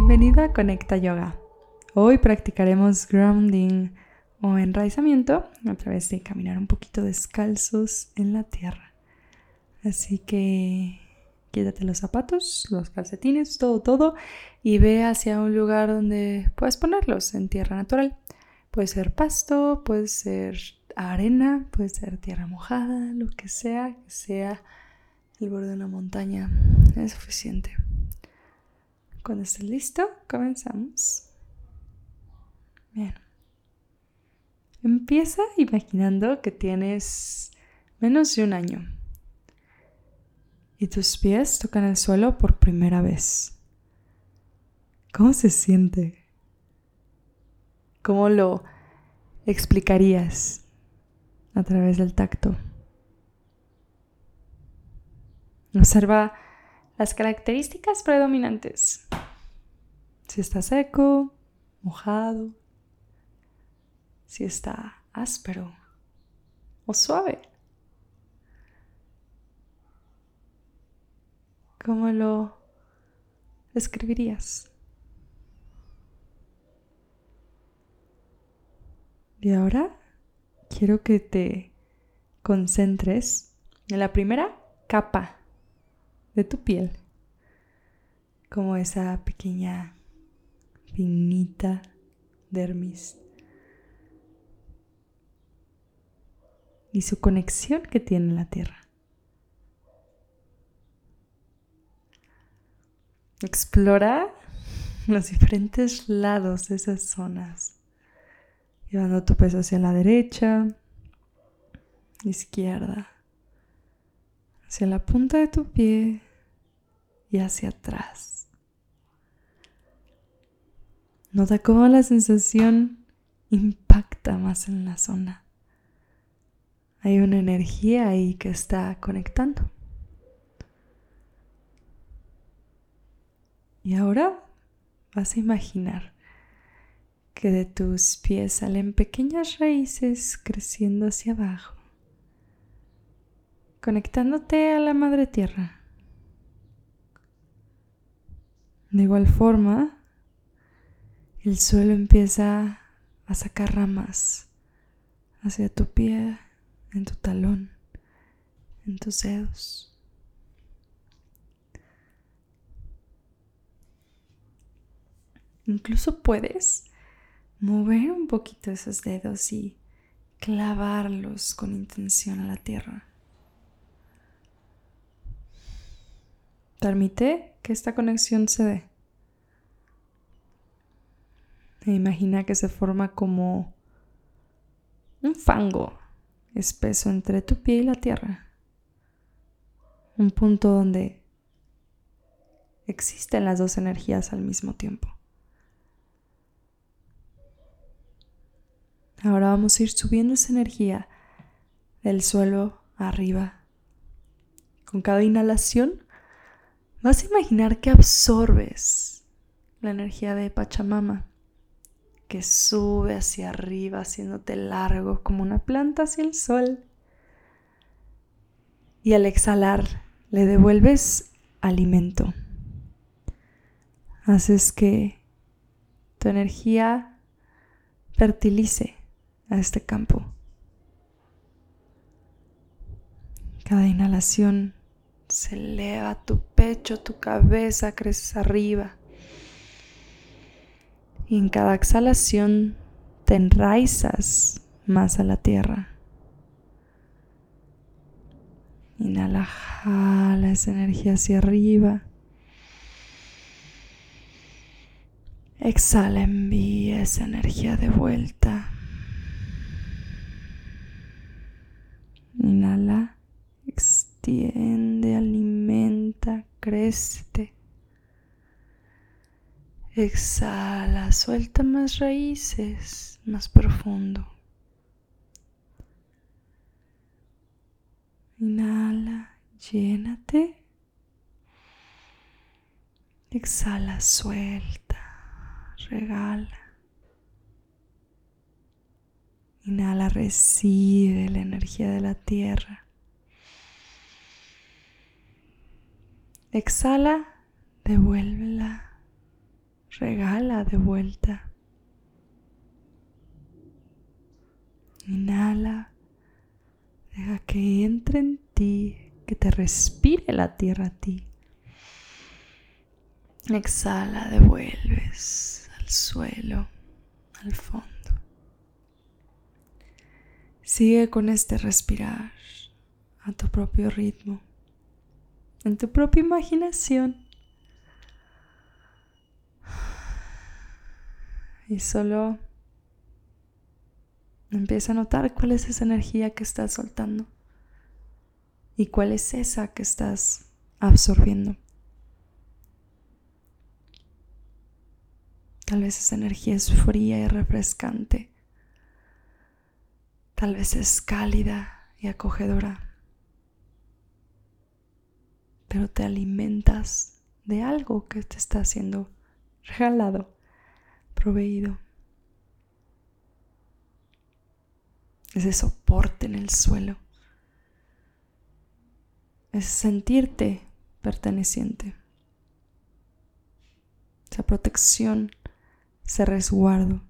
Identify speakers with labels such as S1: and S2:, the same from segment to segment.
S1: Bienvenido a Conecta Yoga. Hoy practicaremos grounding o enraizamiento a través de caminar un poquito descalzos en la tierra. Así que quítate los zapatos, los calcetines, todo, todo y ve hacia un lugar donde puedas ponerlos en tierra natural. Puede ser pasto, puede ser arena, puede ser tierra mojada, lo que sea, que sea el borde de una montaña. Es suficiente. Cuando estés listo, comenzamos. Bien. Empieza imaginando que tienes menos de un año y tus pies tocan el suelo por primera vez. ¿Cómo se siente? ¿Cómo lo explicarías a través del tacto? Observa las características predominantes. Si está seco, mojado, si está áspero o suave. ¿Cómo lo escribirías? Y ahora quiero que te concentres en la primera capa de tu piel, como esa pequeña finita dermis. Y su conexión que tiene la tierra. Explora los diferentes lados de esas zonas, llevando tu peso hacia la derecha, izquierda, hacia la punta de tu pie y hacia atrás. Nota cómo la sensación impacta más en la zona. Hay una energía ahí que está conectando. Y ahora vas a imaginar que de tus pies salen pequeñas raíces creciendo hacia abajo conectándote a la madre tierra. De igual forma, el suelo empieza a sacar ramas hacia tu pie, en tu talón, en tus dedos. Incluso puedes mover un poquito esos dedos y clavarlos con intención a la tierra. Permite que esta conexión se dé. E imagina que se forma como un fango espeso entre tu pie y la tierra. Un punto donde existen las dos energías al mismo tiempo. Ahora vamos a ir subiendo esa energía del suelo arriba. Con cada inhalación Vas a imaginar que absorbes la energía de Pachamama, que sube hacia arriba, haciéndote largo como una planta hacia el sol. Y al exhalar, le devuelves alimento. Haces que tu energía fertilice a este campo. Cada inhalación se eleva tu pecho, tu cabeza, creces arriba. Y en cada exhalación te enraizas más a la tierra. Inhala, jala esa energía hacia arriba. Exhala, envía esa energía de vuelta. Inhala, extiende, crece. Exhala, suelta más raíces, más profundo. Inhala, llénate. Exhala, suelta, regala. Inhala, recibe la energía de la tierra. Exhala, devuélvela regala de vuelta. Inhala, deja que entre en ti, que te respire la tierra a ti. Exhala, devuelves al suelo, al fondo. Sigue con este respirar a tu propio ritmo, en tu propia imaginación. Y solo empieza a notar cuál es esa energía que estás soltando y cuál es esa que estás absorbiendo. Tal vez esa energía es fría y refrescante. Tal vez es cálida y acogedora. Pero te alimentas de algo que te está siendo regalado proveído. Ese soporte en el suelo. Es sentirte perteneciente. Esa protección, ese resguardo.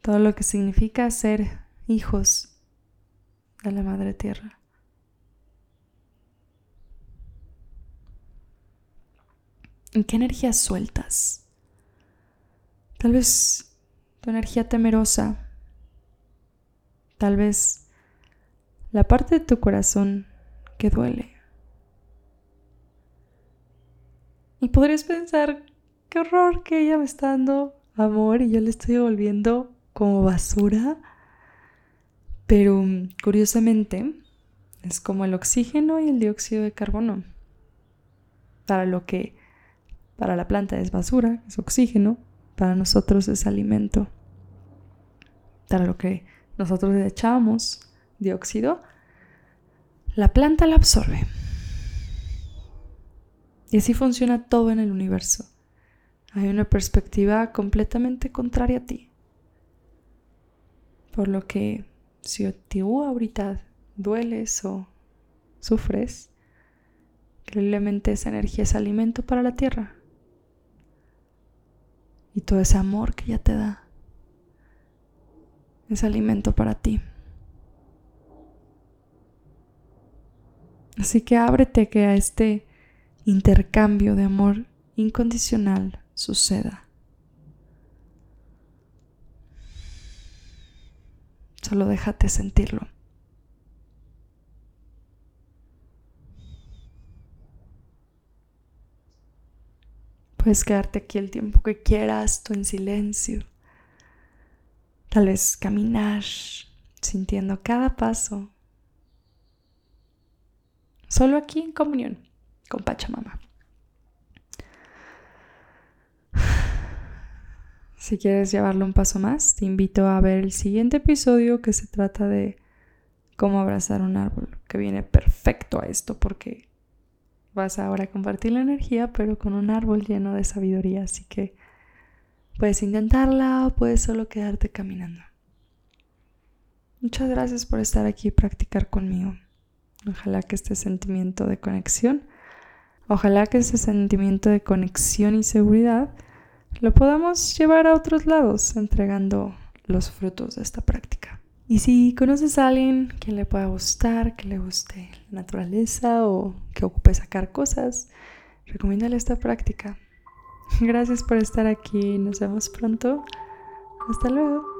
S1: Todo lo que significa ser hijos de la Madre Tierra. ¿En qué energía sueltas? Tal vez tu energía temerosa. Tal vez la parte de tu corazón que duele. Y podrías pensar, qué horror que ella me está dando amor y yo le estoy volviendo como basura. Pero curiosamente es como el oxígeno y el dióxido de carbono. Para lo que para la planta es basura, es oxígeno, para nosotros es alimento. Para lo que nosotros echamos dióxido, la planta la absorbe. Y así funciona todo en el universo. Hay una perspectiva completamente contraria a ti. Por lo que si tú ahorita dueles o sufres, increíblemente esa energía es alimento para la tierra y todo ese amor que ella te da es alimento para ti. Así que ábrete que a este intercambio de amor incondicional suceda. Solo déjate sentirlo. Puedes quedarte aquí el tiempo que quieras, tú en silencio. Tal vez caminar, sintiendo cada paso. Solo aquí en comunión con Pachamama. Si quieres llevarlo un paso más, te invito a ver el siguiente episodio que se trata de cómo abrazar un árbol, que viene perfecto a esto porque vas ahora a compartir la energía, pero con un árbol lleno de sabiduría. Así que puedes intentarla o puedes solo quedarte caminando. Muchas gracias por estar aquí y practicar conmigo. Ojalá que este sentimiento de conexión, ojalá que este sentimiento de conexión y seguridad lo podamos llevar a otros lados entregando los frutos de esta práctica. Y si conoces a alguien que le pueda gustar, que le guste la naturaleza o que ocupe sacar cosas, recomiéndale esta práctica. Gracias por estar aquí. Nos vemos pronto. Hasta luego.